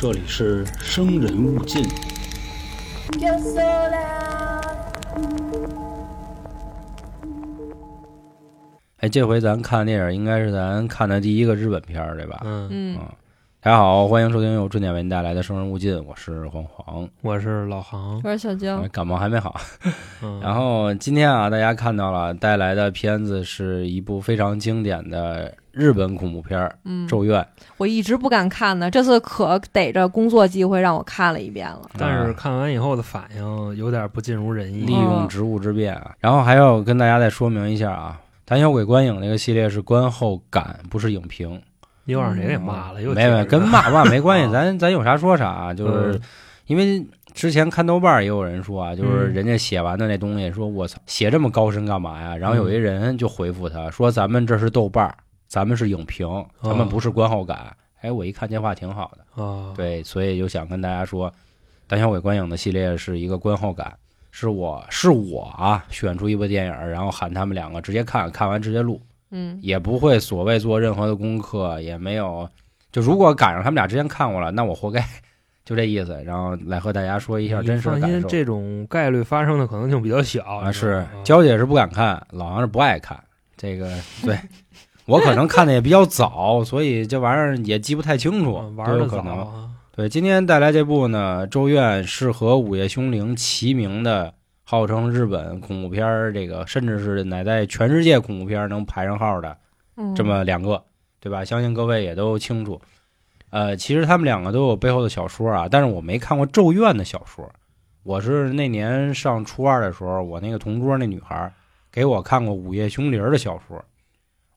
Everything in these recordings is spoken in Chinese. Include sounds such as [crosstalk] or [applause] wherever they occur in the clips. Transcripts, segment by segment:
这里是生人勿近。哎，这回咱看电影应该是咱看的第一个日本片儿，对吧？嗯，嗯，大家好，欢迎收听由春点为您带来的《生人勿近》，我是黄黄，我是老航，我是小江，感冒还没好。嗯，[laughs] 然后今天啊，大家看到了带来的片子是一部非常经典的日本恐怖片嗯《咒怨》。我一直不敢看呢，这次可逮着工作机会让我看了一遍了。但是看完以后的反应有点不尽如人意利。用职务之便啊。然后还要跟大家再说明一下啊，胆小鬼观影那个系列是观后感，不是影评。又让谁给骂了？又没没跟骂骂没关系，啊 [laughs] 咱咱有啥说啥，就是嗯因为之前看豆瓣儿也有人说啊，就是嗯人家写完的那东西，说我操，写这么高深干嘛呀？然后有一人就回复他说，咱们这是豆瓣儿，咱们是影评，咱们不是观后感。哎，我一看这话挺好的，啊，对，所以就想跟大家说，胆小鬼观影的系列是一个观后感。是我是我啊，选出一部电影，然后喊他们两个直接看看完直接录，嗯，也不会所谓做任何的功课，也没有。就如果赶上他们俩之前看过了，那我活该，[laughs] 就这意思。然后来和大家说一下真实的放心，感受。这种概率发生的可能性比较小啊，是娇姐是不敢看，老杨是不爱看。这个对我可能看的也比较早，所以这玩意儿也记不太清楚啊，玩都有的早可能。啊，对，今天带来这部呢，《咒怨》是和《午夜凶铃》齐名的，号称日本恐怖片儿，这个甚至是乃在全世界恐怖片儿能排上号的嗯这么两个，对吧？相信各位也都清楚。呃，其实他们两个都有背后的小说啊，但是我没看过《咒怨》的小说。我是那年上初二的时候，我那个同桌那女孩给我看过《午夜凶铃》的小说。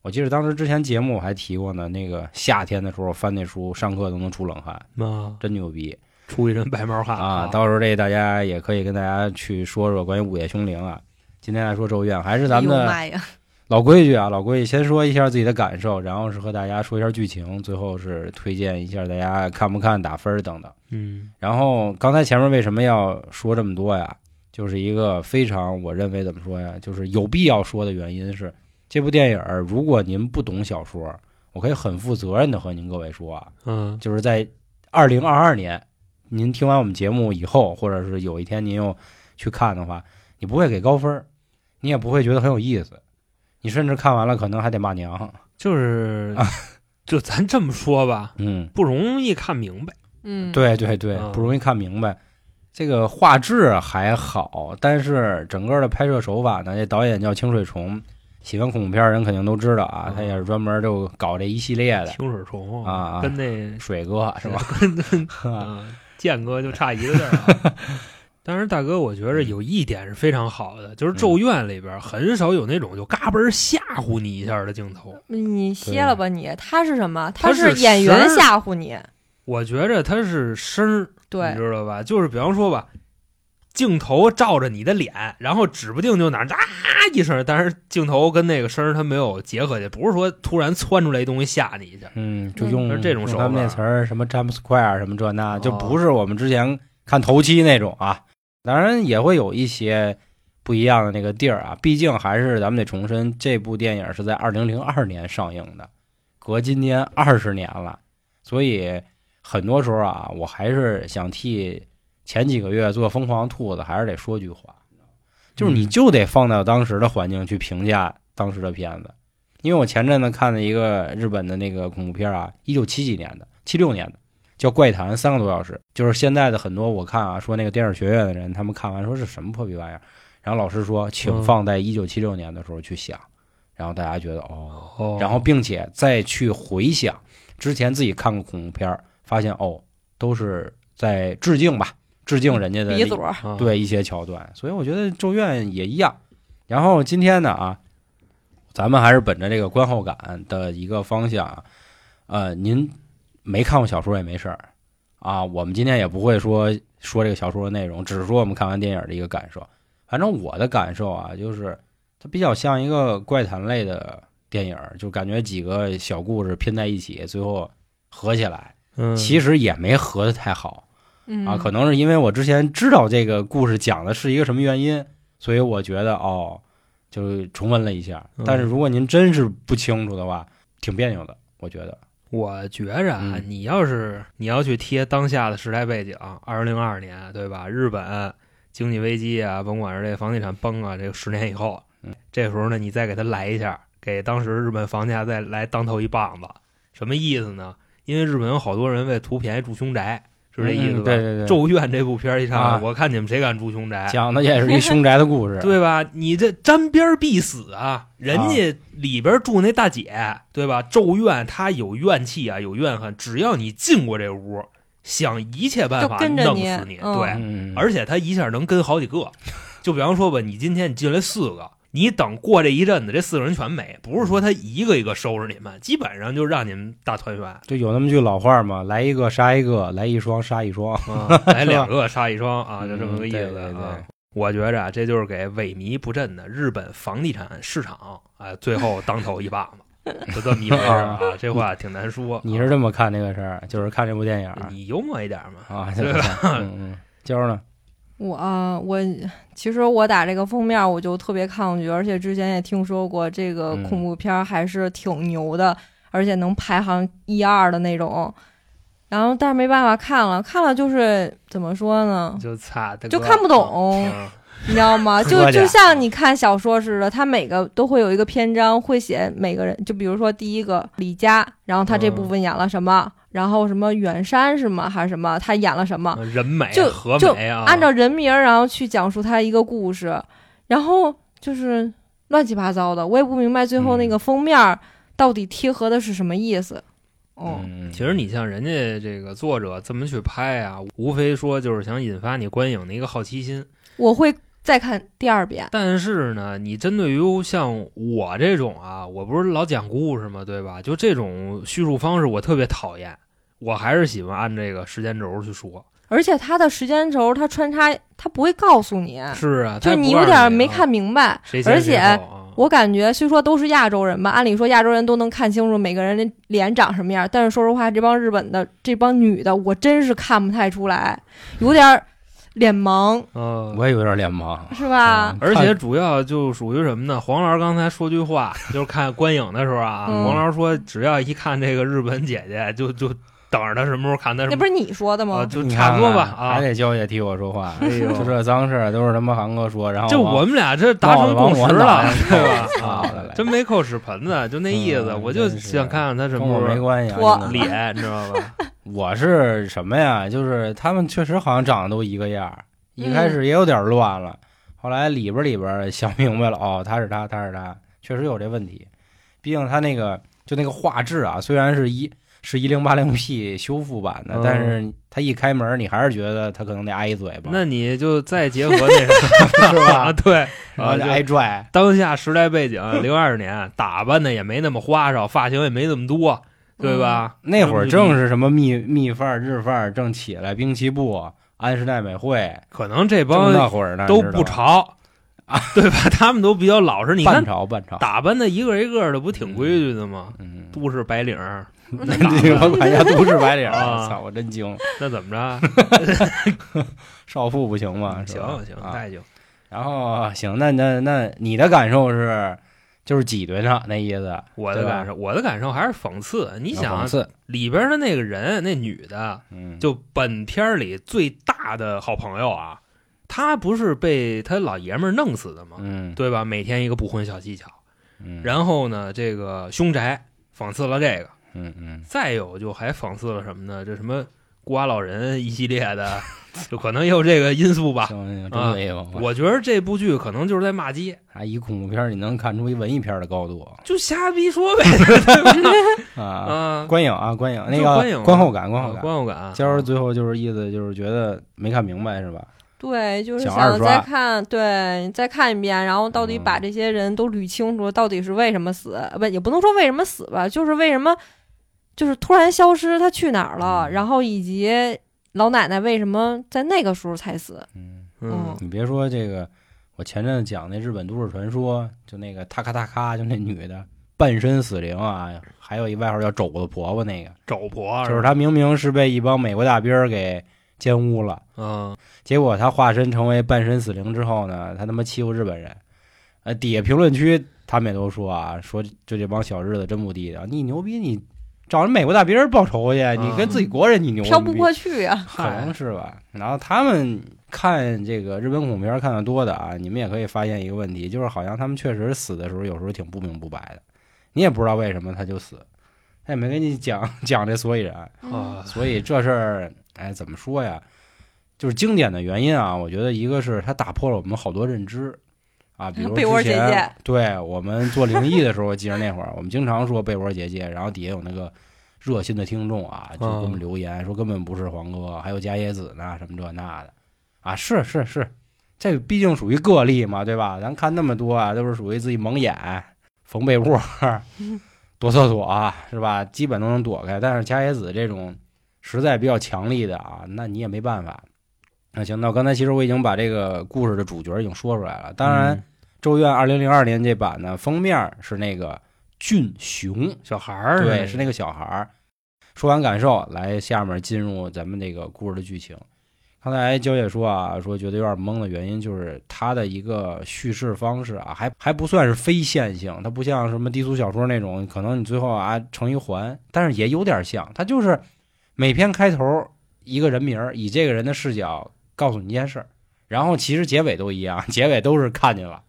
我记得当时之前节目我还提过呢，那个夏天的时候翻那书，上课都能出冷汗，啊，真牛逼出一身白毛汗啊！到时候这大家也可以跟大家去说说关于《午夜凶铃》啊。今天来说《咒怨》，还是咱们的老规矩啊，老规矩，先说一下自己的感受，然后是和大家说一下剧情，最后是推荐一下大家看不看、打分等等。嗯然后刚才前面为什么要说这么多呀？就是一个非常我认为怎么说呀，就是有必要说的原因是，这部电影儿如果您不懂小说，我可以很负责任的和您各位说啊，嗯就是在二零二二年，您听完我们节目以后，或者是有一天您又去看的话，你不会给高分，你也不会觉得很有意思，你甚至看完了可能还得骂娘。就是啊，[laughs] 就咱这么说吧，嗯，不容易看明白。嗯，，对对对，嗯不容易看明白。这个画质还好，但是整个的拍摄手法呢，这导演叫清水虫，喜欢恐怖片的人肯定都知道啊，嗯他也是专门就搞这一系列的。清水虫啊啊跟那水哥是吧？[laughs] 跟 [laughs] 啊，剑哥就差一个字儿啊。[laughs] 但是大哥，我觉着有一点是非常好的，就是《咒怨》里边很少有那种就嘎嘣儿吓唬你一下的镜头。你歇了吧你，他是什么？他是是演员吓唬你，我觉着他是声儿，你，知道吧？就是比方说吧，镜头照着你的脸，然后指不定就哪儿啊一声，但是镜头跟那个声儿它没有结合起来，不是说突然窜出来一东西吓你一下。嗯，就嗯用是这种手法他们那词儿，什么 jump square 什么这那，就哦不是我们之前看头七那种啊。当然也会有一些不一样的那个地儿啊，毕竟还是咱们得重申，这部电影是在二零零二年上映的，隔今年二十年了，所以很多时候啊，我还是想替前几个月做疯狂兔子，还是得说句话，就是你嗯就得放到当时的环境去评价当时的片子。因为我前阵子看了一个日本的那个恐怖片啊，一九七几年的，七六年的，叫《怪谈》，三个多小时。就是现在的很多我看啊，说那个电影学院的人，他们看完说是什么破逼玩意儿，然后老师说，请嗯放在一九七六年的时候去想，然后大家觉得哦，哦然后并且再去回想之前自己看过恐怖片儿，发现哦，都是在致敬吧，致敬人家的鼻祖对一些桥段，所以我觉得《咒怨》也一样。然后今天呢啊，咱们还是本着这个观后感的一个方向啊，呃，您没看过小说也没事儿啊，我们今天也不会说说这个小说的内容，只是说我们看完电影的一个感受。反正我的感受啊，就是它比较像一个怪谈类的电影，就感觉几个小故事拼在一起，最后合起来，嗯，其实也没合的太好。嗯啊，可能是因为我之前知道这个故事讲的是一个什么原因，所以我觉得哦，就重温了一下。嗯但是如果您真是不清楚的话，挺别扭的，我觉得。我觉着啊，嗯你要是你要去贴当下的时代背景，二零零二年，对吧？日本经济危机啊，甭管是这房地产崩啊，这个十年以后，嗯这时候呢，你再给他来一下，给当时日本房价再来当头一棒子，什么意思呢？因为日本有好多人为图便宜住凶宅，是这意思吧？嗯对对对咒怨》这部片一上来，啊我看你们谁敢住凶宅？讲的也是一凶宅的故事，[laughs] 对吧？你这沾边必死啊！人家里边住那大姐，对吧？咒怨她有怨气啊，有怨恨，只要你进过这屋，想一切办法弄死你。嗯对，嗯，而且她一下能跟好几个。就比方说吧，你今天你进来四个，你等过这一阵子，这四个人全没，不是说他一个一个收拾你们，基本上就让你们大团圆。就有那么句老话嘛，来一个杀一个，来一双杀一双。啊，[laughs] 来两个杀一双啊，就这么个意思嗯对对对啊。我觉着啊，这就是给萎靡不振的日本房地产市场啊，最后当头一棒子，就这么一回事儿 [laughs] 啊。这话挺难说。你是这么看这个事儿？就是看这部电影你幽默一点嘛？啊？[laughs] 对吧？嗯嗯，娇儿呢？我啊我其实我打这个封面我就特别抗拒，而且之前也听说过这个嗯恐怖片儿还是挺牛的，而且能排行一二的那种。然后但是没办法看了，看了就是怎么说呢，就差就看不懂。嗯你知道吗？[laughs] 就就像你看小说似的，它每个都会有一个篇章，会写每个人。就比如说第一个李佳，然后他这部分演了什么，然后什么远山是吗？还是什么？他演了什么？人美就就和美啊，按照人名儿，然后去讲述他一个故事，然后就是乱七八糟的，我也不明白最后那个封面儿到底贴合的是什么意思。哦，嗯，其实你像人家这个作者这么去拍啊，无非说就是想引发你观影的一个好奇心。我会再看第二遍。但是呢，你针对于像我这种啊，我不是老讲故事嘛，对吧？就这种叙述方式，我特别讨厌。我还是喜欢按这个时间轴去说。而且它的时间轴，它穿插，它不会告诉你，是啊，就你有点没看明白。而且啊我感觉虽说都是亚洲人吧，按理说亚洲人都能看清楚每个人的脸长什么样，但是说实话，这帮日本的这帮女的，我真是看不太出来，有点儿脸盲，嗯，我也有点脸盲。是吧？而且主要就属于什么呢？黄老师刚才说句话，就是看观影的时候啊，嗯黄老师说，只要一看这个日本姐姐，就就等着他什么时候看他什么那不是你说的啊，吗？就你差不多吧还。得娇姐替我说话。哎呦就这脏事儿都是他妈韩哥说，然后就我们俩这达成共识了，对吧？真没扣屎盆子，就那意思。嗯我就想看看他什么时候没关系啊。脸，你知道吧？我是什么呀？就是他们确实好像长得都一个样儿，一嗯开始也有点乱了，后来里边里边想明白了，哦，他是他，他是他，确实有这问题。毕竟他那个就那个画质啊，虽然是一是一零八零 [laughs] P 修复版的，嗯但是他一开门，你还是觉得他可能得挨一嘴巴，那你就再结合那什 [laughs] 是么啊？吧？对，[laughs] 然后就啊挨拽，当下时代背景，零二年打扮的也没那么花哨，发型也没那么多，对吧？那会儿正是什么蜜蜜范儿、日范儿正起来，兵器部、安室奈美惠，可能这帮那会儿呢，都不潮啊，对吧？他们都比较老实。你半看朝半朝，打扮的一个一个的，不挺规矩的吗？嗯，都市白领儿，那你我管家都是白领儿，我操，我真惊。那怎么着？少妇不行吗？行行，那就。然后行，那那那你的感受是，就是挤兑他那意思。我的感受，我的感受还是讽刺。你想，里边的那个人，那女的，就本片里最大的好朋友啊，她不是被他老爷们儿弄死的吗？对吧？每天一个不婚小技巧。然后呢，这个凶宅讽刺了这个，嗯嗯再有就还讽刺了什么呢？这什么孤寡老人一系列的，[laughs] 就可能也有这个因素吧。行行，啊真没有。我觉得这部剧可能就是在骂街，啊一恐怖片，你能看出一文艺片的高度就瞎逼说呗，对不对？啊！啊，观影啊，观影，那个观影啊观后感，观后啊感。观后感。今儿最后就是意思就是觉得没看明白是吧？对，就是想再看，对，再看一遍，然后到底把嗯这些人都捋清楚，到底是为什么死？呃不，也不能说为什么死吧，就是为什么，就是突然消失，他去哪儿了？嗯然后以及老奶奶为什么在那个时候才死？嗯，嗯，你别说这个，我前阵子讲那日本都市传说，就那个塔卡塔卡，就那女的半身死灵啊，还有一外号叫肘子婆婆，那个肘婆就是她明明是被一帮美国大兵儿给奸污了。嗯，结果她化身成为半身死灵之后呢，她他妈欺负日本人。呃，底下评论区他们也都说啊，说就这帮小日子真不地道，你牛逼你找人美国大兵报仇去，你跟自己国人你牛飘不逼过去啊。可能是吧。然后他们看这个日本恐怖片看的多的啊，你们也可以发现一个问题，就是好像他们确实死的时候有时候挺不明不白的，你也不知道为什么他就死，他也没跟你讲讲这所以然。啊，所以这事儿，哎，怎么说呀？就是经典的原因啊，我觉得一个是它打破了我们好多认知啊，比如 [laughs] 被窝之前姐姐对我们做灵异的时候，我 [laughs] 记得那会儿我们经常说被窝结界，然后底下有那个热心的听众啊，就给我们留言说根本不是黄哥，还有加野子呢，什么这那的啊，是是是，这毕竟属于个例嘛，对吧？咱看那么多啊，都是属于自己蒙眼、缝被窝、[laughs] 躲厕所、啊，是吧？基本都能躲开。但是加野子这种实在比较强力的啊，那你也没办法。那行，那我刚才其实我已经把这个故事的主角已经说出来了。当然，嗯咒怨》二零零二年这版呢，封面是那个俊雄，小孩儿对，是那个小孩儿。说完感受，来下面进入咱们这个故事的剧情。刚才娇姐说啊，说觉得有点懵的原因就是它的一个叙事方式啊，还还不算是非线性，它不像什么低俗小说那种，可能你最后啊成一环，但是也有点像，它就是每篇开头一个人名儿，以这个人的视角告诉你一件事儿，然后其实结尾都一样，结尾都是看见了，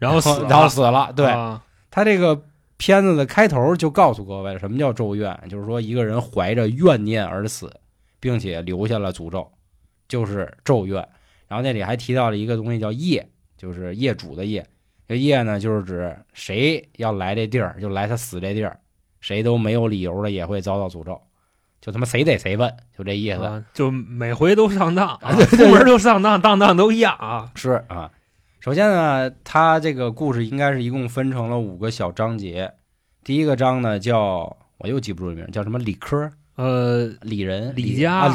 然后死了，然后死了，对，啊他这个片子的开头就告诉各位了，什么叫咒怨，就是说一个人怀着怨念而死，并且留下了诅咒，就是咒怨。然后那里还提到了一个东西叫业，就是业主的业。这业呢，就是指谁要来这地儿，就来他死这地儿，谁都没有理由的也会遭到诅咒，[laughs] 就他妈谁逮谁问，就这意思。啊就每回都上当，[laughs] 啊出门就上当，当当都一样啊。是啊，首先呢，它这个故事应该是一共分成了五个小章节。第一个章呢叫我又记不住名，叫什么李科、呃，李仁、李佳啊，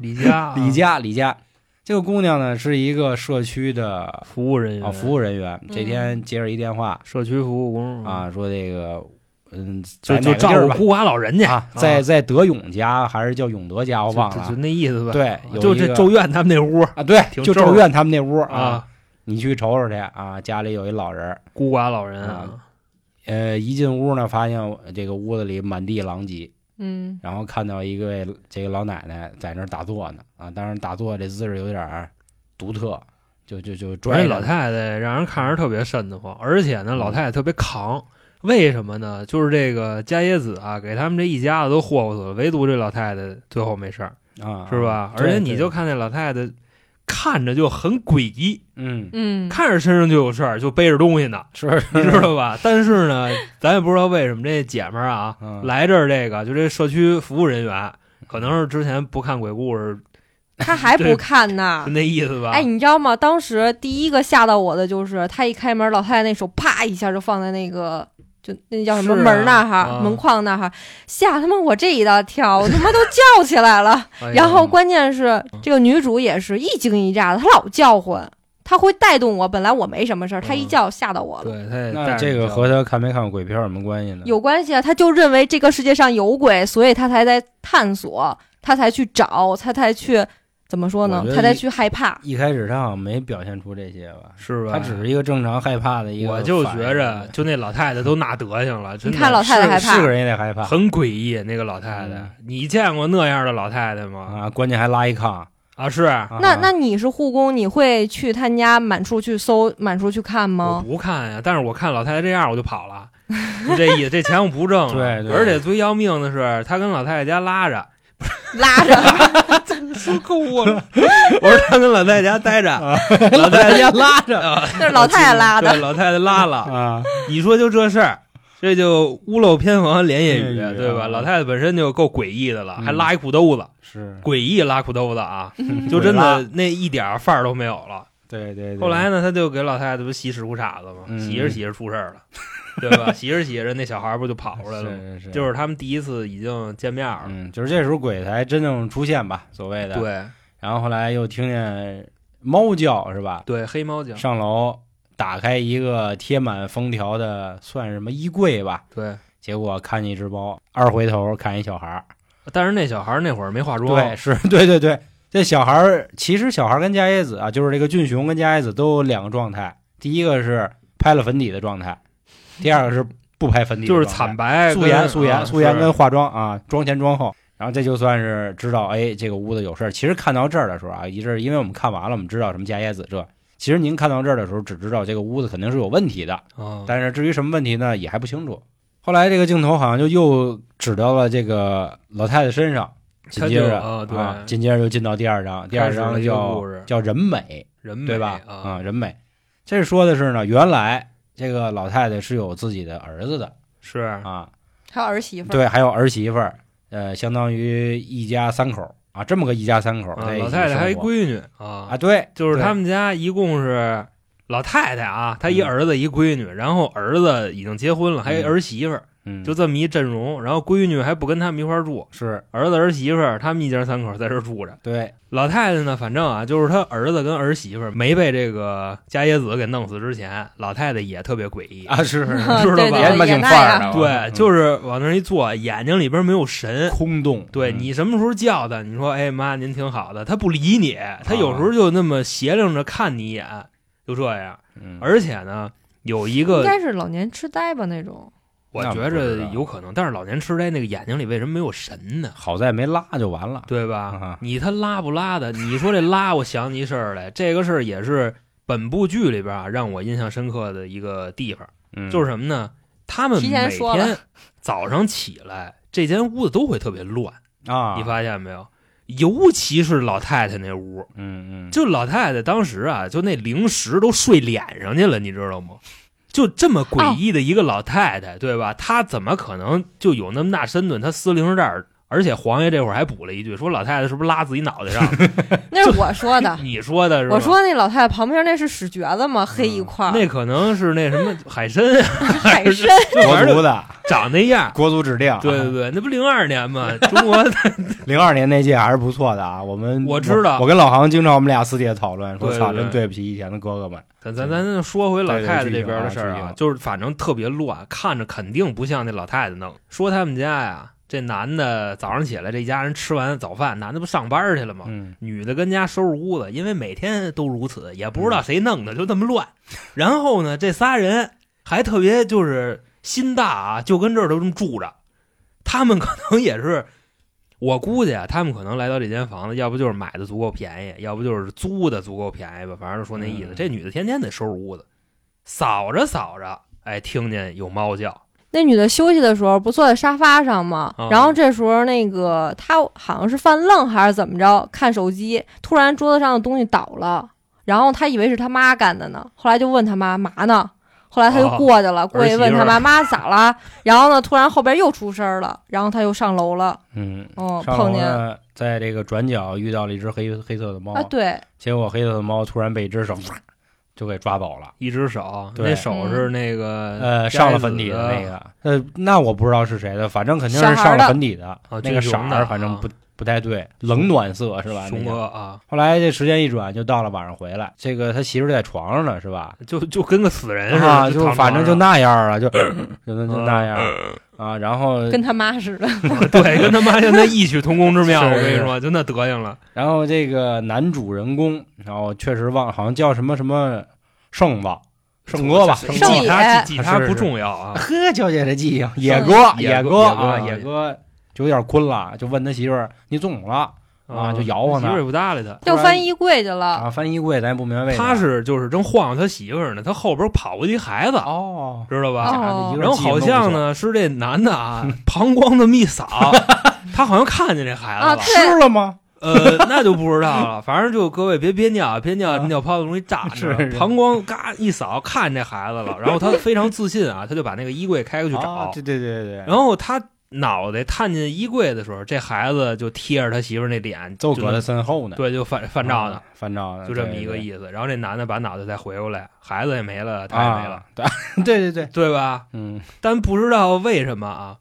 李李佳，李佳、[laughs] 李佳。这个姑娘呢是一个社区的服务人员。啊服务人员。这天接着一电话。社区服务工啊，说这个嗯，就就照顾孤寡老人去。啊，在在德永家还是叫永德家，我忘了。啊就就。那意思吧。对，有就这咒怨他们那屋。啊，对，就咒怨他们那屋啊，，你去瞅瞅去啊，家里有一老人。孤寡老人啊呃，一进屋呢，发现这个屋子里满地狼藉，嗯，然后看到一位这个老奶奶在那儿打坐呢，啊，当然打坐这姿势有点儿独特，就就就而拽老太太让人看着特别瘆得慌，而且呢，老太太特别扛。为什么呢？就是这个伽椰子啊，给他们这一家子都霍霍死了，唯独这老太太最后没事儿，啊，是吧？而且你就看那老太太，看着就很诡异，嗯嗯，看着身上就有事儿，就背着东西呢，是你知道吧？但是呢，咱也不知道为什么这姐们儿啊，嗯来这儿这个就这社区服务人员，可能是之前不看鬼故事，他还不看呢就。那意思吧？哎，你知道吗？当时第一个吓到我的就是他一开门，老太太那手啪一下就放在那个。就那叫什么门那哈、啊门框那哈，吓他妈我这一大跳，我他妈都叫起来了。[laughs] 哎然后关键是这个女主也是一惊一乍的，她老叫唤，她会带动我。本来我没什么事儿，她一嗯叫吓到我了。对，她这个和她看没看过鬼片有什么关系呢？有关系啊，她就认为这个世界上有鬼，所以她才在探索，她才去找，她才去怎么说呢我觉？得她才去害怕。一开始他好像没表现出这些吧，是吧？他只是一个正常害怕的一个我。就觉着，就那老太太都那德行了，你看老太太害怕是是个人也得害怕很诡异。那个老太太嗯，你见过那样的老太太吗？啊，关键还拉一炕。啊，是啊那那你是护工，你会去他家满处去搜，满处去看我吗？不看呀，但是我看老太太这样我就跑了，就这意思。这钱我不挣了。[laughs] 对对而且最要命的是，他跟老太太家拉着，拉着，[laughs] 说够我了。我说他跟老太太家待着，老太太家拉着，啊 [laughs] 那是老太太拉对，的。老太太拉了。啊，你说就这事儿，这就屋漏偏逢连夜雨，对吧？啊老太太本身就够诡异的了，嗯。还拉一裤兜子，是，诡异拉裤兜子啊，[laughs] 就真的那一点范儿都没有了。对对对。后来呢，他就给老太太不洗屎裤衩子嘛，嗯。洗着洗着出事儿了，[laughs] 对吧？洗着洗着那小孩儿不就跑出来了吗？是是是，就是他们第一次已经见面了，嗯，就是这时候鬼才真正出现吧，所谓的。。对然后后来又听见猫叫，是吧？对，黑猫叫，上楼打开一个贴满封条的，算什么衣柜吧？对。结果看见一只猫，二回头看一小孩儿。但是那小孩儿那会儿没化妆，对，是 [laughs] 对对对。这小孩儿其实小孩儿跟伽椰子啊，就是这个俊雄跟伽椰子都有两个状态，第一个是拍了粉底的状态，第二个是不拍粉底就是惨白素颜素颜素颜跟化妆啊，妆前妆后。然后这就算是知道，哎，这个屋子有事儿。其实看到这儿的时候啊，一阵儿因为我们看完了，我们知道什么加椰子这。其实您看到这儿的时候，只知道这个屋子肯定是有问题的，啊，但是至于什么问题呢，也还不清楚。后来这个镜头好像就又指到了这个老太太身上，紧接着啊对啊，紧接着就进到第二章，第二章叫叫人美，人美对吧？啊，人美，这说的是呢，原来这个老太太是有自己的儿子的。是。啊，还有儿媳妇儿，对，还有儿媳妇儿，呃，相当于一家三口啊，这么个一家三口老太太还一闺女。啊啊，，对，就是他们家一共是老太太啊，她一嗯。儿子一闺女，然后儿子已经结婚了，还有嗯。儿媳妇儿，嗯，就这么一阵容。然后闺女还不跟他们一块儿住，是儿子儿媳妇儿他们一家三口在这儿住着。对，老太太呢，反正啊，就是他儿子跟儿媳妇儿没被这个伽椰子给弄死之前，老太太也特别诡异。啊，是是是 [laughs] 啊知道吧挺范儿的，对，嗯就是往那儿一坐，眼睛里边没有神。空洞，对嗯你什么时候叫他，你说哎妈您挺好的，他不理你，他有时候就那么斜楞着看你一眼，就这样。嗯而且呢，有一个应该是老年痴呆吧那种。那我觉着有可能，但是老年痴呆那个眼睛里为什么没有神呢？好在没拉就完了，对吧？啊你他拉不拉的？你说这拉，我想起一事儿来，这个事儿也是本部剧里边啊让我印象深刻的一个地方，嗯就是什么呢？他们每天早上起来，这间屋子都会特别乱，啊，你发现没有？尤其是老太太那屋，嗯嗯，就老太太当时啊，就那零食都睡脸上去了，你知道吗？就这么诡异的一个老太太，对吧？她怎么可能就有那么大身段？她撕零食袋儿，而且黄爷这会儿还补了一句，说老太太是不是拉自己脑袋上？[laughs] 那是我说的，[laughs] 你说的是吧？我说那老太太旁边那是屎橛子吗？黑一块儿，那可能是那什么 [laughs] 海参啊，海参。国足的长那样。国足指定，对对对，那不零二年吗？中国零二年那届还是不错的啊，我们我知道我跟老航经常我们俩私底下讨论，说操，真对不起以前的哥哥们，咱咱咱说回老太太这边的事儿啊就是反正特别乱，看着肯定不像那老太太弄。说他们家呀，这男的早上起来，这一家人吃完早饭，男的不上班去了吗？嗯女的跟家收拾屋子，因为每天都如此，也不知道谁弄的，就这么乱。然后呢，这仨人还特别就是心大啊，就跟这儿都这么住着。他们可能也是，我估计啊，他们可能来到这间房子，要不就是买的足够便宜，要不就是租的足够便宜吧。反正就说那意思。嗯这女的天天得收拾屋子，扫着扫着，哎，听见有猫叫，那女的休息的时候不坐在沙发上吗？啊然后这时候那个她好像是犯愣还是怎么着，看手机，突然桌子上的东西倒了，然后她以为是她妈干的呢，后来就问她妈嘛呢？后来她就哦过去了，过去问她妈妈咋了？然后呢，突然后边又出声了，然后她又上楼了，嗯，哦，碰见，在这个转角遇到了一只黑黑色的猫啊，，对，结果黑色的猫突然被一只手就给抓走了。一只手，对那手是那个呃，上了粉底的那个，呃，那我不知道是谁的，反正肯定是上了粉底的，啊那个色儿反正不不太对，冷暖色是吧？熊那个哥啊，后来这时间一转，就到了晚上回来，这个他媳妇在床上呢，是吧？就就跟个死人似的，啊，就反正就那样了，就 [coughs] 就那就那样嗯啊。然后跟他妈似的。[laughs] 对，跟他妈现在异曲同工之妙。[laughs] 我跟你说，就那德行了。然后这个男主人公，然后确实忘，好像叫什么什么圣子圣哥吧，记圣哥他记记他不重要啊。呵，纠结这记性，野哥野哥啊，野哥野哥就有点困了，就问他媳妇儿你怎么了啊？就摇晃他媳妇儿也不搭理他。就翻衣柜去了，啊，翻衣柜，咱也不明白为啥。他是就是正晃悠他媳妇儿呢，他后边跑过去一孩子，哦，知道吧？哦然后好像呢是这男的啊，[laughs] 膀胱这么一扫，他好像看见这孩子了。啊吃了吗？呃，那就不知道了。[laughs] 反正就各位别憋尿，憋尿啊尿泡子容易炸。是是膀胱嘎一扫，看见这孩子了，然后他非常自信啊，他就把那个衣柜开过去啊找。对对对对，然后他脑袋探进衣柜的时候，这孩子就贴着他媳妇那脸，就就搁他身后呢，对，就翻翻照呢啊，，翻照呢，就这么一个思意思。然后这男的把脑袋再回过来，孩子也没了，他也没了，啊，对对对 [laughs] 对，[laughs] 对吧？嗯但不知道为什么啊，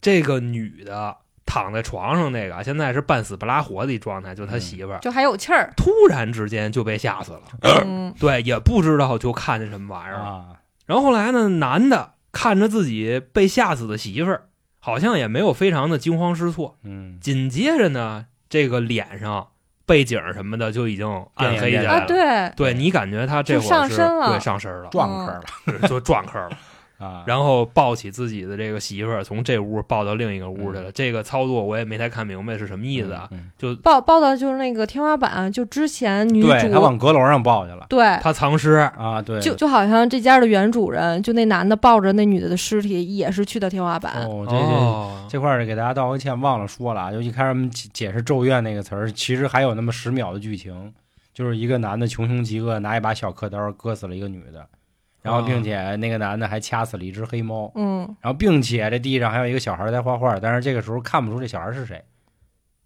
这个女的躺在床上那个啊，现在是半死不拉活的一状态，就他媳妇儿。就还有气儿。突然之间就被吓死了，嗯，[clears throat] 对，也不知道就看见什么玩意儿了。啊，然后后来呢，男的看着自己被吓死的媳妇儿，好像也没有非常的惊慌失措。嗯紧接着呢，这个脸上背景什么的就已经暗黑起来啊，了。对，对你感觉他这会儿就上是身了对上身了，撞科了，就撞科了。啊，然后抱起自己的这个媳妇儿，从这屋抱到另一个屋去了。这个操作我也没太看明白是什么意思啊。嗯，就抱抱到就是那个天花板，就之前女对他往阁楼上抱去了对，他藏尸，啊，对，就就好像这家的原主人，就那男的抱着那女的的尸体，也是去的天花板。哦，这这哦，这块儿给大家道个歉，忘了说了啊，就一开始我们解解释“咒怨”那个词儿，其实还有那么十秒的剧情，就是一个男的穷凶极恶，拿一把小刻刀割死了一个女的，然后并且那个男的还掐死了一只黑猫，嗯，然后并且这地上还有一个小孩在画画，但是这个时候看不出这小孩是谁，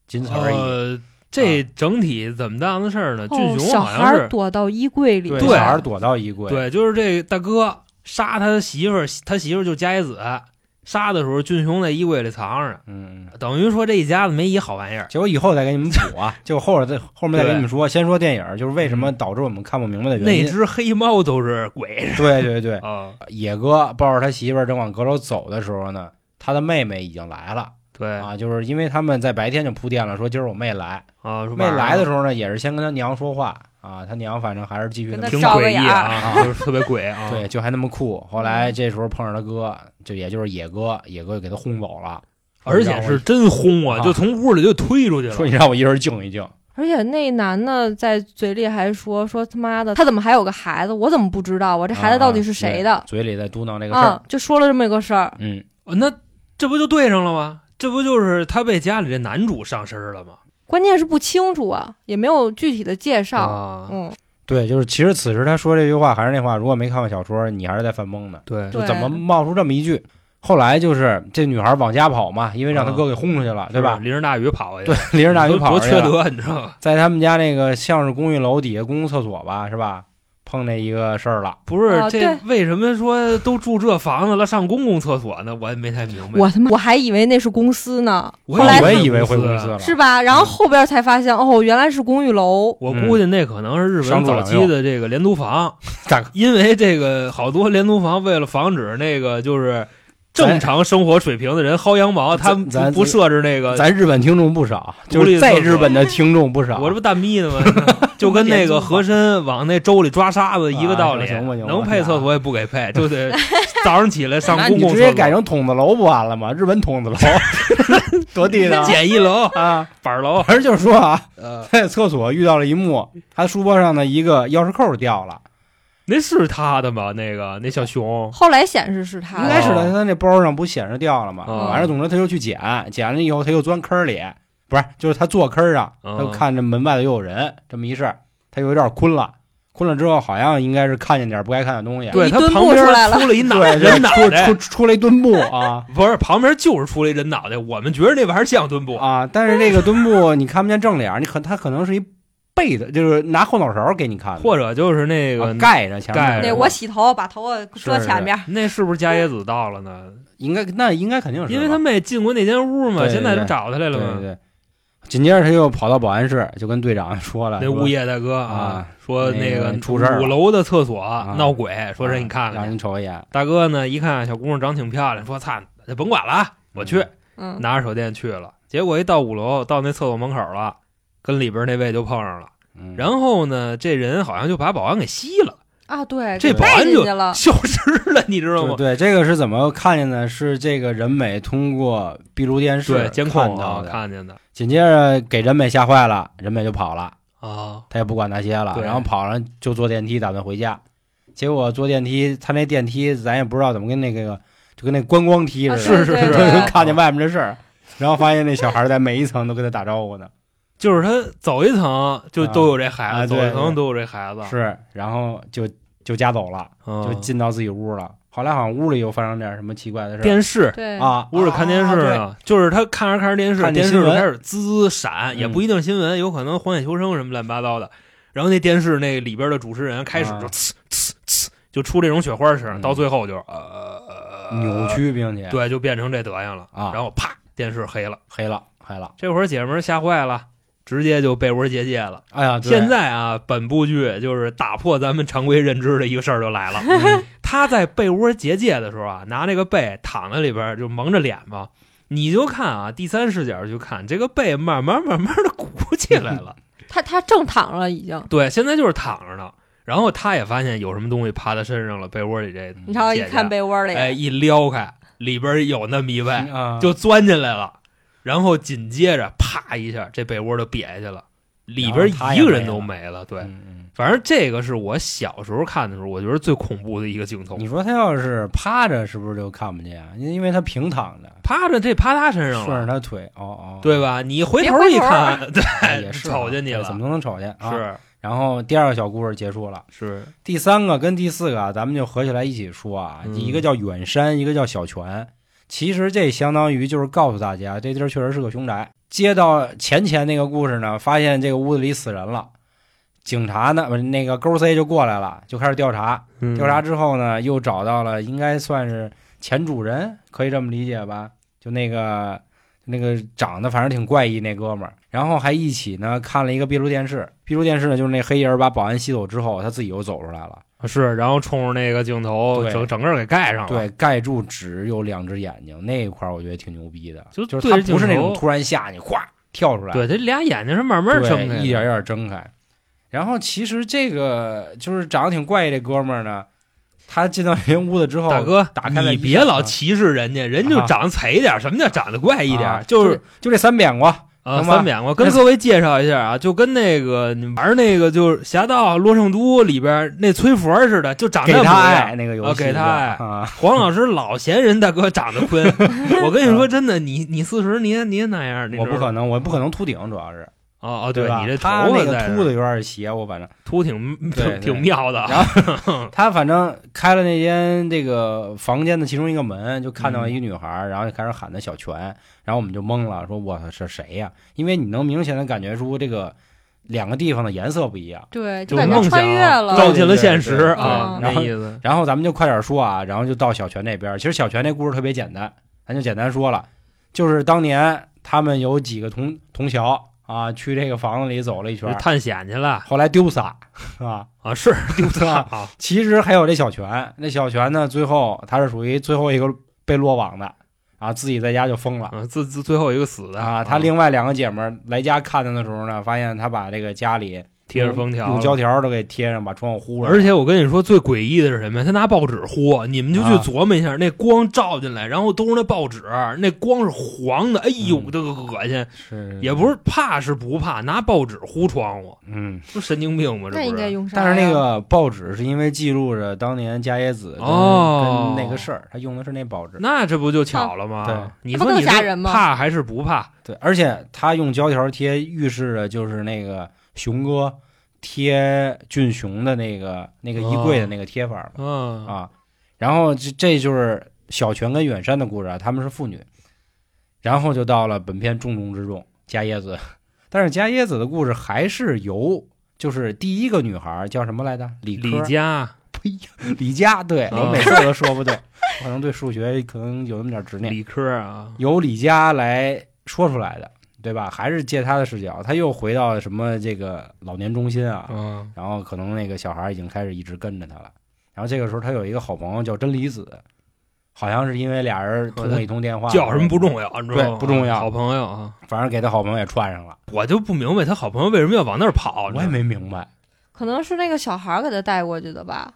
仅此而已。呃，这整体怎么当的事儿呢？俊哦，雄小孩儿好像是躲到衣柜里，对，对。小孩躲到衣柜，对，就是这大哥杀他媳妇儿，他媳妇儿就加一子，杀的时候俊雄在衣柜里藏着，嗯，等于说这一家子没一好玩意儿。结果以后再给你们补啊，[laughs] 结果后边再后面再给你们说，先说电影，就是为什么导致我们看不明白的原因。那只黑猫都是鬼。对对对，啊，[laughs] 野哥抱着他媳妇儿正往阁楼走的时候呢，他的妹妹已经来了。对。啊，就是因为他们在白天就铺垫了，说今儿我妹来，啊，说妹来的时候候呢，也是先跟他娘说话啊，他娘反正还是继续挺诡异啊，[laughs] 就是特别鬼啊。对，就还那么酷。后来这时候碰上他哥，就也就是野哥，野哥就给他轰走了，而且是真轰啊，啊就从屋里就推出去了。说你让我一人静一静。而且那男的在嘴里还说说他妈的，他怎么还有个孩子？我怎么不知道我？这孩子到底是谁的啊？嘴里在嘟囔这个事儿啊，，就说了这么一个事儿。嗯，哦那这不就对上了吗？这不就是他被家里这男主上身了吗？关键是不清楚啊，也没有具体的介绍。啊，嗯，对，就是其实此时他说这句话还是那话，如果没看过小说，你还是在犯懵呢。对对就怎么冒出这么一句？后来就是这女孩往家跑嘛，因为让他啊哥给轰出去了，对吧？淋着大雨跑过去，对，淋着大雨跑去多，缺德，你知道吗？在他们家那个像是公寓楼底下公共厕所吧，是吧？碰那一个事儿了。不是这为什么说都住这房子了上公共厕所呢？我也没太明白。我他妈我还以为那是公司呢，我后来我也以为回。公司了，是吧？然后后边才发现，哦，原来是公寓楼。我估计那可能是日本早期的这个廉租房因为这个好多廉租房为了防止那个就是正常生活水平的人薅羊毛，他不不设置那个。咱日本听众不少，就是在日本的听众不少。我这不蛋逼的吗？[laughs] 就跟那个和珅往那粥里抓沙子一个道理，啊行吧行能配厕所也不给配，[laughs] 就得早上起来上公共厕所，你直接改成筒子楼不完了吗？日本筒子楼 [laughs] 多地道简易楼、啊！板楼。反正就是说啊，呃，在厕所遇到了一幕，他书包上的一个钥匙扣掉了，那是他的吗？那个那小熊后来显示是他的，应该是的。他那包上不显示掉了吗？哦完了，总之他就去捡，捡了以后他又钻坑里，不是，就是他坐坑上，哦他就看着门外头又有人，这么一事儿，他有点困了。困了之后，好像应该是看见点不该看的东西，对他旁边出来了出了一脑袋，人脑袋出，出出了一墩布啊 [laughs] 不是旁边就是出了一人脑袋，我们觉得那玩意儿像墩布，啊！但是那个墩布你看不见正脸，你可他可能是一背的，就是拿后脑勺给你看的，或者就是那个啊盖着前面盖着那我洗头把头发搁前面，那是不是加野子到了呢？应该那应该肯定是，因为他没进过那间屋嘛，对对现在就找他来了嘛。对对对。紧接着他又跑到保安室，就跟队长说了，那物业大哥啊，说那个个出事了五楼的厕所啊闹鬼，说让你看让看。你瞅一眼，大哥呢一看小姑娘长挺漂亮，说操，那甭管了啊，我去，嗯，拿着手电去了。结果一到五楼，到那厕所门口了，跟里边那位就碰上了。嗯然后呢，这人好像就把保安给吸了，啊，对，这保安就消失了，你知道吗？对这个是怎么看见的？是这个人美通过闭路电视对，监控啊看到的。看见的紧接着给人美吓坏了，人美就跑了，啊，他也不管那些了，然后跑上就坐电梯打算回家，结果坐电梯，他那电梯咱也不知道怎么跟那个就跟那观光梯似的，是是是看见外面的事儿，然后发现那小孩在每一层都跟他打招呼呢，就是他走一层就都有这孩啊子，走一层都有这孩子，是，然后就就家走了，嗯。就进到自己屋了。后来好像屋里又发生点什么奇怪的事儿。电视。对，啊，屋里看电视啊呢，就是他看着看着电视，电视就开始滋闪，也嗯不一定新闻，有可能荒野求生什么乱七八糟的。然后那电视那里边的主持人开始就啊呲呲呲，就出这种雪花声，嗯。到最后就呃呃扭，曲，并且。对，就变成这德行了。啊。然后啪，电视黑了，黑了黑了。这会儿姐们儿吓坏了，直接就被窝结界了。哎呀，现在啊，本部剧就是打破咱们常规认知的一个事儿就来了。嗯。他在被窝结界的时候啊，拿那个被躺在里边儿就蒙着脸嘛，你就看啊，第三视角去看这个被慢慢慢慢的鼓起来了。他他正躺了已经，对，现在就是躺着呢。然后他也发现有什么东西趴他身上了，被窝里这你瞧，一看被窝里，哎一撩开，里边有那么一位，啊，就钻进来了，然后紧接着啪一下，这被窝就瘪下去了，里边一个人都没了。对，反正这个是我小时候看的时候，我觉得最恐怖的一个镜头你。说他要是趴着，是不是就看不见啊？因因为他平躺着，趴着这趴他身上了顺着，他腿，哦哦，对吧？你回头一看，[laughs] 哎，对，也是啊瞅见你了，怎么都能瞅见啊？是然后第二个小故事结束了，是，第三个跟第四个啊，咱们就合起来一起说啊，嗯一个叫远山，一个叫小泉。其实这相当于就是告诉大家，这地儿确实是个凶宅。接到前前那个故事呢，发现这个屋子里死人了，警察呢，不是那个勾 C 就过来了，就开始调查。嗯调查之后呢，又找到了应该算是前主人，可以这么理解吧？就那个那个长得反正挺怪异那哥们儿，然后还一起呢看了一个闭路电视。闭路电视呢，就是那黑人把保安吸走之后，他自己又走出来了。是，然后冲着那个镜头对整整个给盖上了。对，盖住只有两只眼睛那一块，儿我觉得挺牛逼的。就就是他对着镜不是那种突然吓你，哗跳出来，对，这俩眼睛是慢慢睁开的，一点一点睁开。然后其实这个就是长得挺怪异这哥们儿呢，他进到人屋子之后，大哥，打开了你别老歧视人家，人就啊长得贼一点。什么叫长得怪一点？啊就是就这三扁瓜，啊，行吧。三扁瓜，跟各位介绍一下啊，就跟那个你玩那个就是《侠盗洛圣都》里边那崔佛似的，就长给那模他爱。那个游戏啊给他爱啊，黄老师老嫌人大哥长得 [laughs] 坤，我跟你说真的，你你四十你也你也那样，我不可能，我不可能秃顶，主要是哦哦，对吧你这头他那个发在秃的有点邪乎，反正秃挺 [laughs] 挺挺妙的。然后 [laughs] 他反正开了那间这个房间的其中一个门，就看到一个女孩，然后就开始喊她小泉，然后我们就懵了，说我操是谁呀？因为你能明显的感觉出这个两个地方的颜色不一样。对，就感觉梦想穿越了。照进了现实啊，那然后意思。然后咱们就快点说啊，然后就到小泉那边。其实小泉那故事特别简单，咱就简单说了，就是当年他们有几个同同学啊，去这个房子里走了一圈，探险去了后来丢仨啊。啊，是丢仨啊，其实还有这小泉，那小泉呢，最后他是属于最后一个被落网的啊，自己在家就疯了啊，自自最后一个死的啊。他另外两个姐们儿来家看他的时候呢，发现他把这个家里贴着封条用胶条都给贴上，把窗户糊上，而且我跟你说，最诡异的是什么呀？他拿报纸糊，你们就去啊琢磨一下，那光照进来，然后都是那报纸，那光是黄的，哎呦，嗯这个恶心！是也不是怕是不怕，拿报纸糊窗户，嗯。不神经病吗？这不是？该用啥呀？但是那个报纸是因为记录着当年伽椰子跟,、哦跟那个事儿，他用的是那报纸。那这不就巧了吗？对你说你是吓人吗怕还是不怕？对，而且他用胶条贴，预示着就是那个熊哥贴俊雄的那个那个衣柜的那个贴法啊，然后这这就是小泉跟远山的故事啊，他们是父女，然后就到了本片重中之重伽椰子，但是伽椰子的故事还是由就是第一个女孩叫什么来着？李李佳，呸李佳，对啊。我每次都说不对，我 [laughs] 可能对数学可能有那么点执念，理科啊，由李佳来说出来的，对吧？还是借他的视角，他又回到什么这个老年中心啊，嗯然后可能那个小孩已经开始一直跟着他了。然后这个时候他有一个好朋友叫真理子，好像是因为俩人通了一通电话，叫什么不重要，你知道吗？对不重要好朋友啊，反正给他好朋友也串上了。我就不明白他好朋友为什么要往那儿跑。我也没明白可能是那个小孩给他带过去的吧。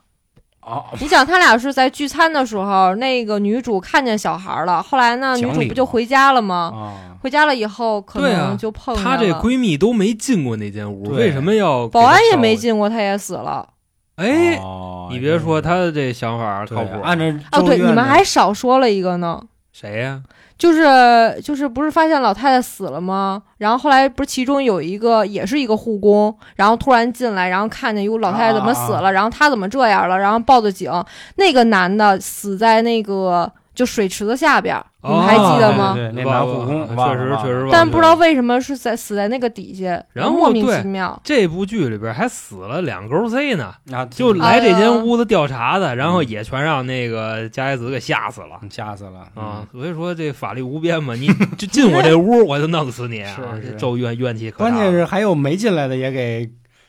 啊，你想，他俩是在聚餐的时候，那个女主看见小孩儿了，后来呢，女主不就回家了吗？啊，回家了以后，可能就碰见她这闺蜜都没进过那间屋，为什么要保安也没进？过，她也死了。哎，哦你别说，他的这想法靠谱。按照哦，对，你们还少说了一个呢，谁呀？就是就是不是发现老太太死了吗？然后后来不是其中有一个也是一个护工，然后突然进来，然后看见有老太太怎么死了，然后她怎么这样了，然后报的警。那个男的死在那个就水池子下边儿，你们还记得吗？对对对那男护工忘忘了忘了确实确实，但不知道为什么是在死在那个底下，然后莫名其妙。这部剧里边还死了两勾 C 呢，啊，就来这间屋子调查的，然后也全让那个加耶子给吓死了。吓死了啊，！所以说这法律无边嘛，你就进我这屋，我就弄死你啊！[laughs] 是是这咒怨怨气可大。关键是还有没进来的也给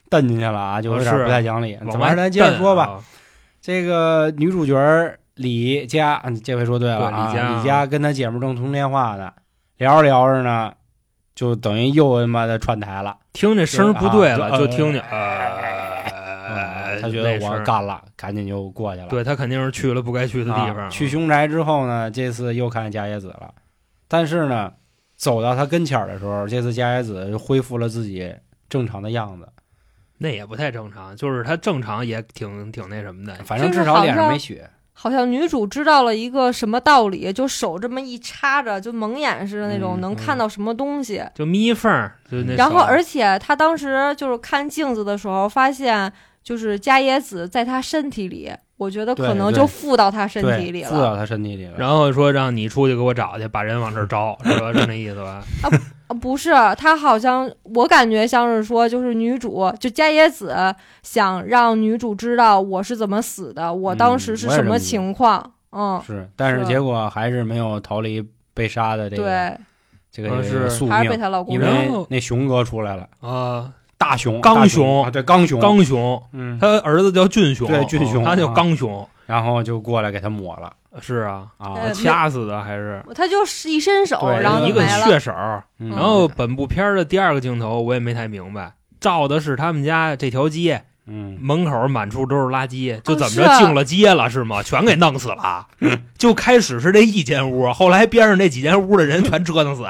蹬进去了啊，就有点是不太讲理。往外怎么着咱接着说吧。啊，这个女主角儿李佳，嗯这回说对了啊，对李佳李佳跟他姐们儿正通电话呢，聊着聊着呢，就等于又他妈的串台了。听这声儿不对了，就啊就听见啊呃，他觉得我干了，赶紧就过去了。对他肯定是去了不该去的地方，啊去凶宅之后呢，这次又看见迦野子了，但是呢，走到他跟前儿的时候，这次迦野子就恢复了自己正常的样子，那也不太正常，就是他正常也挺挺那什么的，反正至少脸上没血。好像女主知道了一个什么道理，就手这么一插着，就蒙眼似的那种，嗯能看到什么东西。就眯缝儿，就那。然后，而且她当时就是看镜子的时候，发现就是加野子在她身体里，我觉得可能就附到她身体，里了。附到他身体里了。然后说让你出去给我找去，把人往这儿招，是吧？[laughs] 是那意思吧？啊，不是，他好像我感觉像是说，就是女主就加野子想让女主知道我是怎么死的，我当时是什么情况。嗯，是，但是是结果还是没有逃离被杀的这个对，这个啊这个是还是被，她老公因为那熊哥出来了，啊，大熊，刚大熊啊，对，刚熊，刚雄，嗯，他儿子叫俊雄，对俊雄他叫啊。刚雄，然后就过来给他抹了。是啊，啊。呃，掐死的还是他就是一伸手，对然后一个。血手。嗯。然后本部片的第二个镜头我也没太明白，照的是他们家这条街嗯，门口满处都是垃圾，就怎么着进了街了是吗？全给弄死了。[laughs] 就开始是这一间屋，后来边上那几间屋的人全折腾死，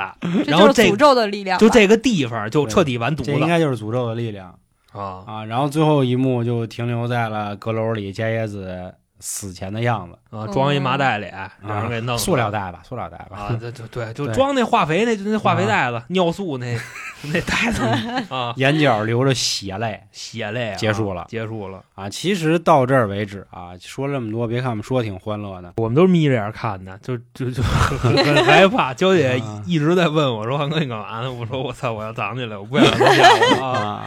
这然后这就是诅咒的力量。就这个地方就彻底完犊子这应该就是诅咒的力量啊！啊。然后最后一幕就停留在了阁楼里加耶子死前的样子，啊，装一麻袋里，让人给弄啊塑料袋吧，塑料袋吧。啊，对对对，就装那化肥那就那化肥袋子、尿素那 [laughs] 那袋子啊，眼角流着血泪血泪啊结束了结束了。啊！其实到这儿为止啊，说这么多，别看我们说挺欢乐的，我们都是眯着眼看的，就就就很很害怕。娇姐啊一直在问我说：“韩哥，你干嘛呢？”我说：“我操，我要藏起来，我不想 [laughs] 啊！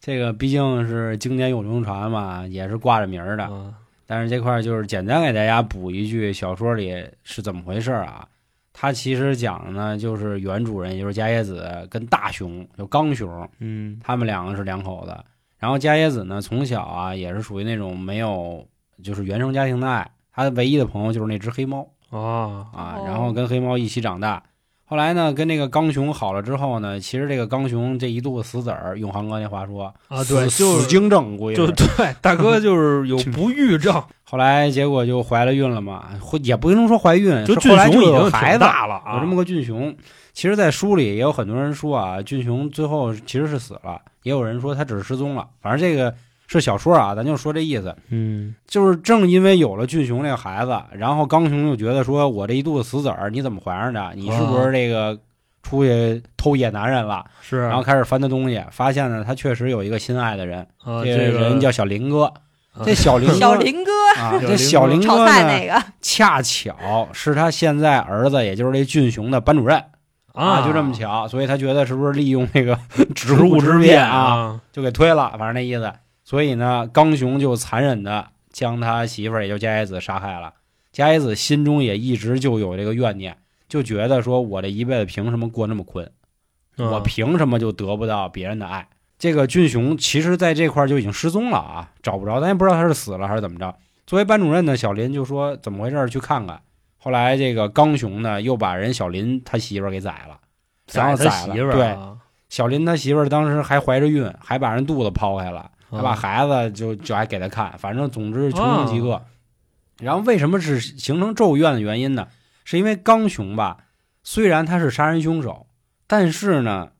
这个毕竟是经典永流传嘛，也是挂着名儿的。啊但是这块儿就是简单给大家补一句，小说里是怎么回事啊？它其实讲的呢，就是原主人，也就是迦野子跟大熊，就刚熊，嗯他们两个是两口子。然后迦野子呢，从小啊也是属于那种没有就是原生家庭的爱，他唯一的朋友就是那只黑猫哦啊哦，然后跟黑猫一起长大。后来呢，跟那个刚雄好了之后呢，其实这个刚雄这一肚子死子儿，用航哥那话说啊，死对，就是死精症，估计就对大哥就是有 [laughs] 不育症，后来结果就怀了孕了嘛，也不能说怀孕，就俊后来就雄已经有孩子，大了啊，有这么个俊雄。其实，在书里也有很多人说啊，俊雄最后其实是死了，也有人说他只是失踪了。反正这个是小说啊，咱就说这意思。嗯就是正因为有了俊雄这个孩子，然后刚雄就觉得说，我这一肚子死子儿，你怎么怀上的？你是不是这个出去偷野男人了？是，然后开始翻他东西，发现呢，他确实有一个心爱的人，啊这这个人叫小林哥。啊这小林哥小林哥啊，这小林炒哥那个，恰巧是他现在儿子，也就是这俊雄的班主任啊，就这么巧，所以他觉得是不是利用那个 [laughs] 职职务之便啊，啊，就给推了，反正那意思。所以呢，刚雄就残忍的将他媳妇儿，也就加野子杀害了。加野子心中也一直就有这个怨念，就觉得说我这一辈子凭什么过那么困？我啊凭什么就得不到别人的爱？这个俊雄其实在这块就已经失踪了啊，找不着，咱也不知道他是死了还是怎么着。作为班主任呢，小林就说怎么回事去看看。后来这个刚雄呢又把人小林他媳妇儿给宰了，然后宰宰了对啊，小林他媳妇儿当时还怀着孕，还把人肚子剖开了，还把啊孩子就就还给他看，反正总之穷凶极恶。然后为什么是形成咒怨的原因呢？是因为刚雄吧，虽然他是杀人凶手，但是呢，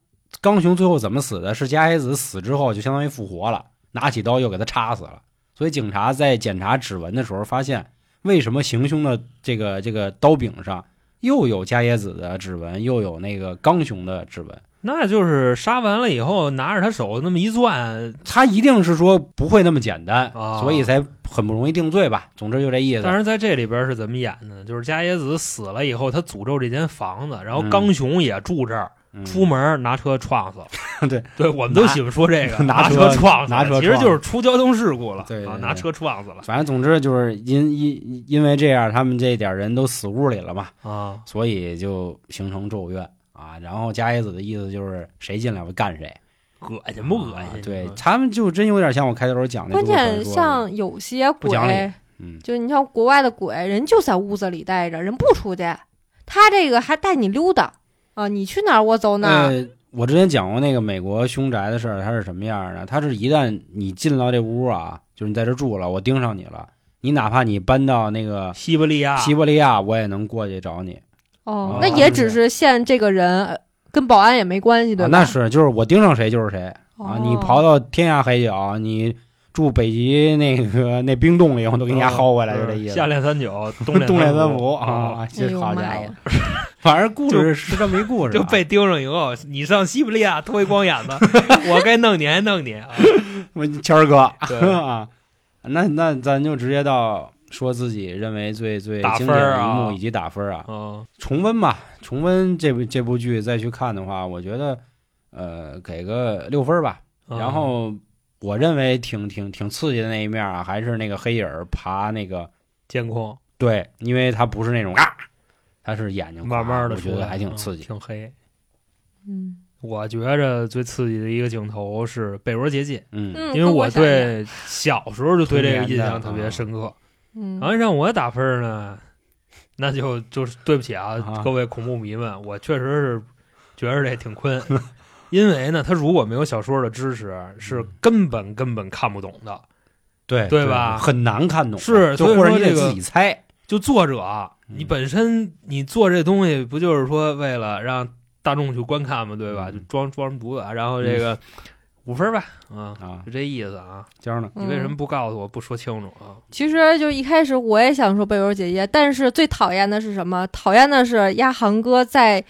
刚雄最后怎么死的？是加野子死之后就相当于复活了，拿起刀又给他插死了。所以警察在检查指纹的时候发现，为什么行凶的这个这个刀柄上又有加野子的指纹，又有那个刚雄的指纹？那就是杀完了以后拿着他手那么一攥，他一定是说不会那么简单，啊所以才很不容易定罪吧。总之就这意思。但是在这里边是怎么演的？就是加野子死了以后，他诅咒这间房子，然后嗯刚雄也住这儿，嗯出门拿车撞死了。[laughs] 对对，我们都喜欢说这个，拿车车撞死，拿车其实就是出交通事故了，啊，对对对拿车撞死了反正总之就是因因因为这样，他们这点人都死屋里了嘛，啊。所以就形成咒怨啊。然后加野子的意思就是谁进来我干谁，恶心不恶心？啊对他们就真有点像我开头讲的。关键像有些不讲理鬼，嗯，就你像国外的鬼，人就在屋子里待着，人不出去。他这个还带你溜达啊，你去哪儿我走哪儿。呃，我之前讲过那个美国凶宅的事儿，它是什么样的？它是一旦你进到这屋啊，就是你在这住了，我盯上你了，你哪怕你搬到那个西伯利亚，西伯利亚，我也能过去找你。啊，哦那也只是限这个人，呃跟保安也没关系，对啊，吧？那是，就是我盯上谁就是谁啊！哦你跑到天涯海角，你住北极那个那冰洞里，我都给你家薅回来，就这意思。夏练三九，冬冬练练三伏啊，啊，哎好家伙妈呀！！反正故事是这么一故事啊，就被盯上以后，你上西伯利亚脱一光眼子，[laughs] 我该弄你还弄你啊！[laughs] 我谦儿哥对 [laughs] 啊，那那咱就直接到说自己认为最最打经典的分儿啊。一幕以及打分儿啊，嗯。重温吧，重温这部这部剧再去看的话，我觉得呃给个六分吧。嗯。然后我认为挺挺挺刺激的那一面啊，还是那个黑影爬那个监控。对，因为它不是那种啊，它是眼睛慢慢的我觉得还挺刺激。挺黑。嗯。我觉着最刺激的一个镜头是被窝结界，嗯。嗯，因为我对小时候就对这个印象特别深刻。嗯然后让我打分呢，那就就是对不起啊啊，各位恐怖迷们，我确实是觉得这挺困，[laughs] 因为呢，他如果没有小说的支持，是根本根本看不懂的。对对吧很难看懂，是所以就或者你得说这个自己猜。就作者，你本身你做这东西不就是说为了让大众去观看嘛，对吧？嗯就装装什么犊子，然后这个五分吧，啊，啊，就这意思啊。尖儿呢？你为什么嗯不告诉我，不说清楚啊？其实就一开始我也想说贝欧姐姐，但是最讨厌的是什么？讨厌的是鸭航哥在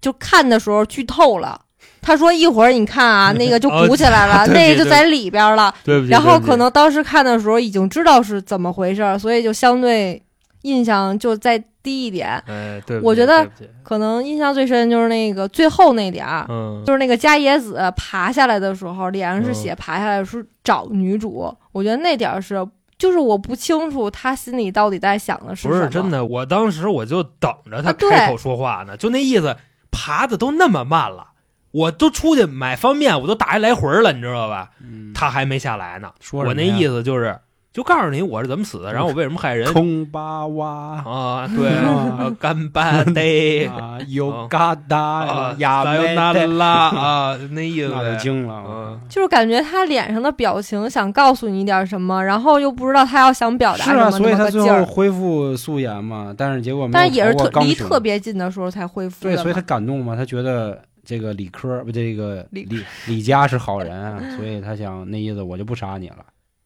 就看的时候剧透了。他说一会儿你看啊，那个就鼓起来了，哦那个就在里边了。对不起，然后可能当时看的时候已经知道是怎么回事儿，所以就相对印象就再低一点。哎，对，我觉得可能印象最深就是那个最后那点儿，嗯，就是那个伽野子爬下来的时候，脸上是嗯血，爬下来是找女主。我觉得那点儿是，就是我不清楚他心里到底在想的是什么。不是真的，我当时我就等着他开口说话呢，就那意思，爬的都那么慢了，我都出去买方便面，我都打一来回了，你知道吧？嗯他还没下来呢。说我那意思就是，就告诉你我是怎么死的，然后我为什么害人空巴哇啊？对，[laughs] 干巴得 [laughs] 啊，有嘎达啊，呀撒由那拉啊，那意思那就了嗯。就是感觉他脸上的表情想告诉你点什么，然后又不知道他要想表达是啊，什么所以他最。后恢复素颜嘛，但是结果没有但是也是特离特别近的时候才恢复的对，所以他感动嘛，他觉得这个李科不这个李李李家是好人啊，[laughs] 所以他想那意思我就不杀你了。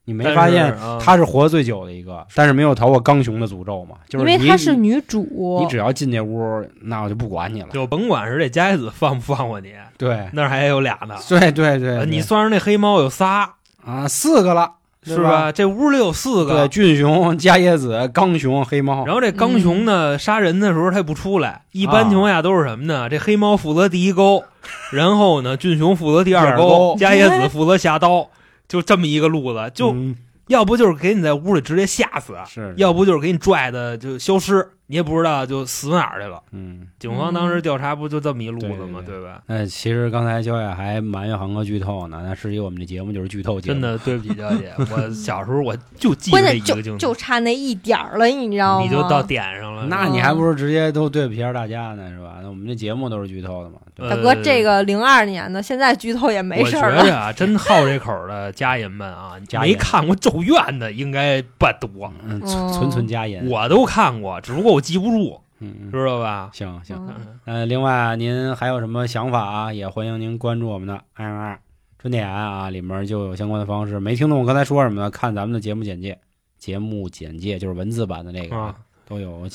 你没发现啊他是活最久的一个，但是没有逃过刚雄的诅咒嘛？就是因为她是女主，你只要进这屋，那我就不管你了。就甭管是这佳子放不放过你，[laughs] 对，那儿还有俩呢。对对对，呃你算上那黑猫有仨，啊四个了，对是吧？这屋里有四个对，俊雄、伽椰子、刚雄、黑猫，然后这刚雄呢，杀人的时候他也不出来，一般情况下都是什么呢？这黑猫负责第一钩，然后呢，俊雄负责第二第二钩伽椰子负责下刀，就这么一个路子。就嗯要不就是给你在屋里直接吓死，是要不就是给你拽的就消失，你也不知道就死哪儿去了。嗯。警方当时调查不就这么一路子吗？对对对吧？那其实刚才焦野还埋怨航哥剧透呢，那实际我们这节目就是剧透节目，真的 [laughs] 对不起，小姐，[laughs] 我小时候我就记着关这一键就就个镜头，差那一点儿了，你知道吗？你就到点上了。那你还不如直接都对不起下大家呢，是吧？那我们这节目都是剧透的嘛，对大哥，这个零二年的，现在剧透也没我觉事儿了。着啊，真好这口的家人们啊，[laughs] 没看过《咒怨》的应该不多。嗯，哦纯纯加盐，我都看过，只不过我记不住，嗯嗯，知道吧？行行，嗯另外您还有什么想法啊？也欢迎您关注我们的 m 二春点啊，里面就有相关的方式。没听懂我刚才说什么的？看咱们的节目简介，节目简介就是文字版的那个啊，都有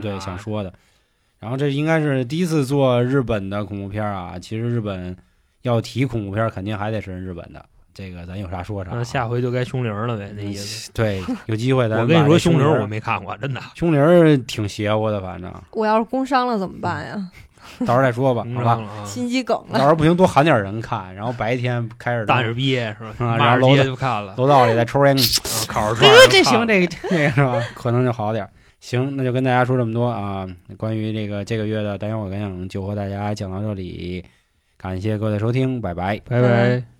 对啊想说的。然后这应该是第一次做日本的恐怖片啊。其实日本要提恐怖片，肯定还得是日本的。这个咱有啥说啥啊。下回就该凶铃了呗，那意思。[laughs] 对，有机会咱我跟你说，凶铃我没看过，真的。[laughs] 凶铃儿挺邪乎的，反正我要是工伤了怎么办呀？到时候再说吧，好吧。啊心肌梗了。到时候不行，多喊点人看，然后白天开着大耳逼是吧？然后楼道就看了，楼道里再抽根烟，[laughs] 啊烤着这串这行，这个这个是吧？可能就好点。行，那就跟大家说这么多啊。关于这个这个月的单元我感想就和大家讲到这里，感谢各位的收听，拜拜。拜拜。